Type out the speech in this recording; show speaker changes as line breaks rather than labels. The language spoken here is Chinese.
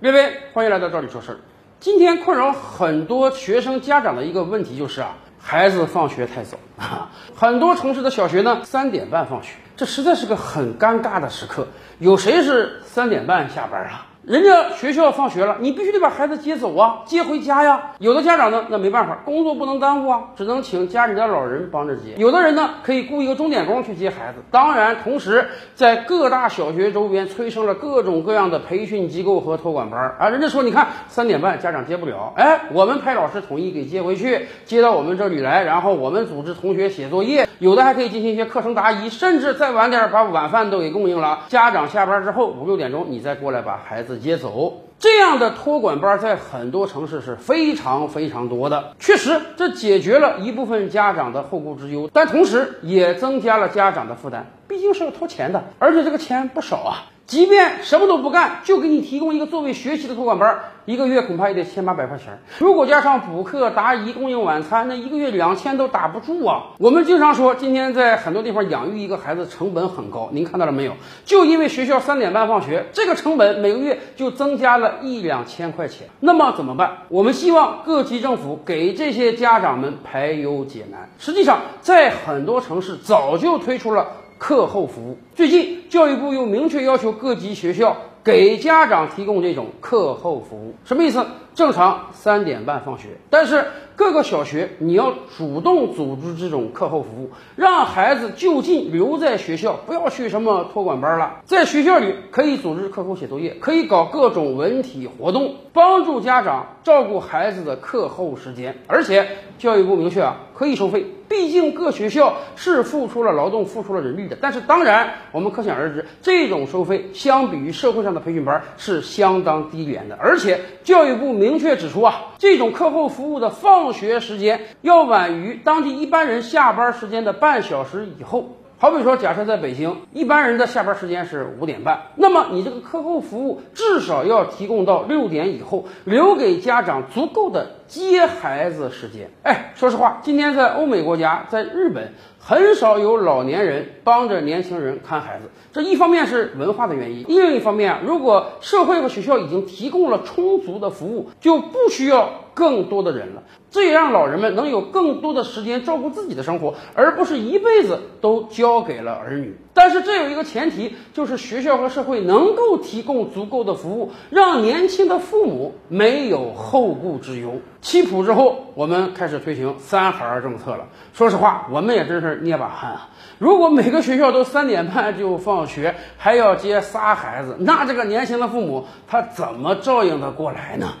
薇薇，欢迎来到这里说事儿。今天困扰很多学生家长的一个问题就是啊，孩子放学太早啊，很多城市的小学呢三点半放学，这实在是个很尴尬的时刻。有谁是三点半下班啊？人家学校放学了，你必须得把孩子接走啊，接回家呀。有的家长呢，那没办法，工作不能耽误啊，只能请家里的老人帮着接。有的人呢，可以雇一个钟点工去接孩子。当然，同时在各大小学周边催生了各种各样的培训机构和托管班啊。人家说，你看三点半家长接不了，哎，我们派老师统一给接回去，接到我们这里来，然后我们组织同学写作业，有的还可以进行一些课程答疑，甚至再晚点把晚饭都给供应了。家长下班之后五六点钟，你再过来把孩子接走。这样的托管班在很多城市是非常非常多的。确实，这解决了一部分家长的后顾之忧，但同时也增加了家长的负担。毕竟是要掏钱的，而且这个钱不少啊。即便什么都不干，就给你提供一个作为学习的托管班，一个月恐怕也得千八百块钱。如果加上补课、答疑、供应晚餐，那一个月两千都打不住啊。我们经常说，今天在很多地方养育一个孩子成本很高，您看到了没有？就因为学校三点半放学，这个成本每个月就增加了一两千块钱。那么怎么办？我们希望各级政府给这些家长们排忧解难。实际上，在很多城市早就推出了。课后服务，最近教育部又明确要求各级学校给家长提供这种课后服务，什么意思？正常三点半放学，但是各个小学你要主动组织这种课后服务，让孩子就近留在学校，不要去什么托管班了。在学校里可以组织课后写作业，可以搞各种文体活动，帮助家长照顾孩子的课后时间。而且教育部明确啊，可以收费。毕竟各学校是付出了劳动、付出了人力的。但是当然，我们可想而知，这种收费相比于社会上的培训班是相当低廉的。而且教育部明确指出啊，这种课后服务的放学时间要晚于当地一般人下班时间的半小时以后。好比说，假设在北京，一般人的下班时间是五点半，那么你这个课后服务至少要提供到六点以后，留给家长足够的接孩子时间。哎，说实话，今天在欧美国家，在日本，很少有老年人帮着年轻人看孩子。这一方面是文化的原因，另一方面，如果社会和学校已经提供了充足的服务，就不需要更多的人了。这也让老人们能有更多的时间照顾自己的生活，而不是一辈子都交给了儿女。但是这有一个前提，就是学校和社会能够提供足够的服务，让年轻的父母没有后顾之忧。七普之后，我们开始推行三孩政策了。说实话，我们也真是捏把汗啊！如果每个学校都三点半就放学，还要接仨孩子，那这个年轻的父母他怎么照应得过来呢？